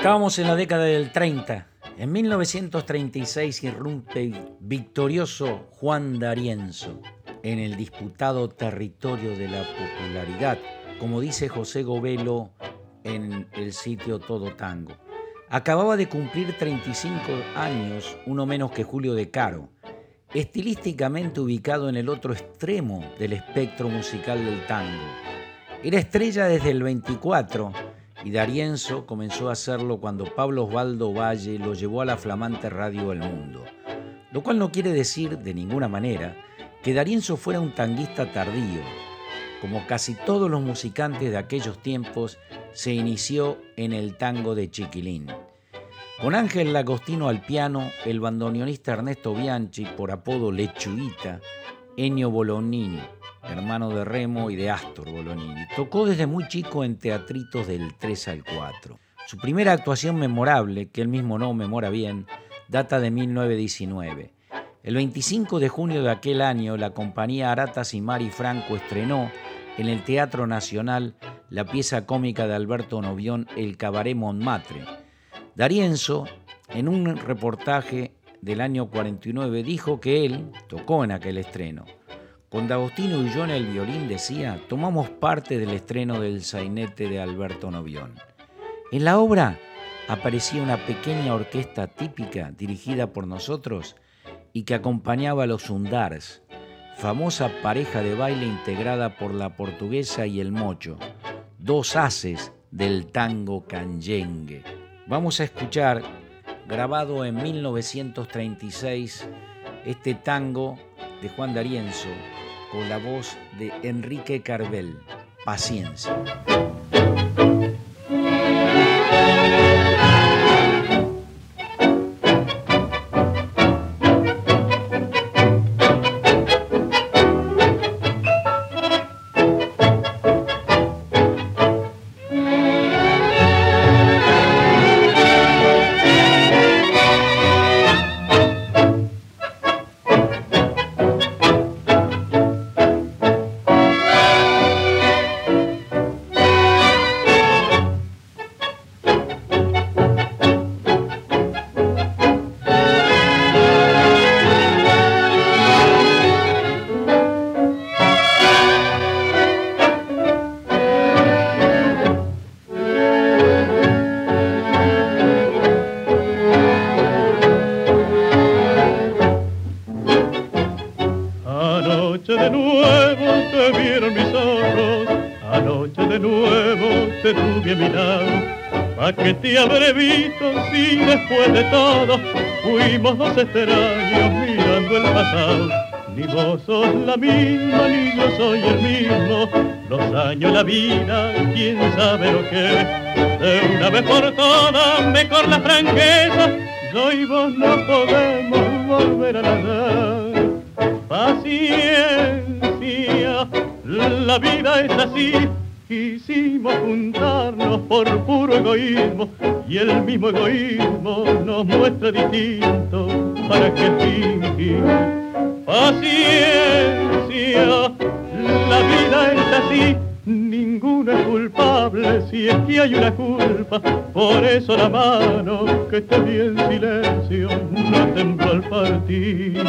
Estábamos en la década del 30. En 1936 irrumpe victorioso Juan D'Arienzo en el disputado territorio de la popularidad, como dice José Govelo en el sitio Todo Tango. Acababa de cumplir 35 años, uno menos que Julio De Caro, estilísticamente ubicado en el otro extremo del espectro musical del tango. Era estrella desde el 24 y D'Arienzo comenzó a hacerlo cuando Pablo Osvaldo Valle lo llevó a la flamante radio El Mundo. Lo cual no quiere decir de ninguna manera que D'Arienzo fuera un tanguista tardío. Como casi todos los musicantes de aquellos tiempos, se inició en el tango de Chiquilín. Con Ángel Lagostino al piano, el bandoneonista Ernesto Bianchi, por apodo Lechuita, Ennio Bolognini, hermano de Remo y de Astor Bolognini. Tocó desde muy chico en teatritos del 3 al 4. Su primera actuación memorable, que él mismo no memora bien, data de 1919. El 25 de junio de aquel año, la compañía Aratas y Mari Franco estrenó en el Teatro Nacional la pieza cómica de Alberto Novión El Cabaret Montmartre. D'Arienzo, en un reportaje del año 49, dijo que él tocó en aquel estreno. Con D'Agostino y yo en el violín, decía, tomamos parte del estreno del sainete de Alberto Novión. En la obra aparecía una pequeña orquesta típica dirigida por nosotros y que acompañaba a los Undars, famosa pareja de baile integrada por la portuguesa y el mocho, dos haces del tango canyengue. Vamos a escuchar, grabado en 1936, este tango de Juan D'Arienzo, con la voz de Enrique Carvel. Paciencia. Dos extraños mirando el pasado. Ni vos sos la misma, ni yo soy el mismo. Los años, la vida, quién sabe lo que. De una vez por todas, mejor la franqueza. Yo y vos no podemos volver a nadar. Paciencia, la vida es así. Quisimos juntarnos por puro egoísmo y el mismo egoísmo nos muestra distinto para que fingir. Paciencia, la vida es así, ninguno es culpable si es que hay una culpa, por eso la mano que te vi en silencio no tembló al partir.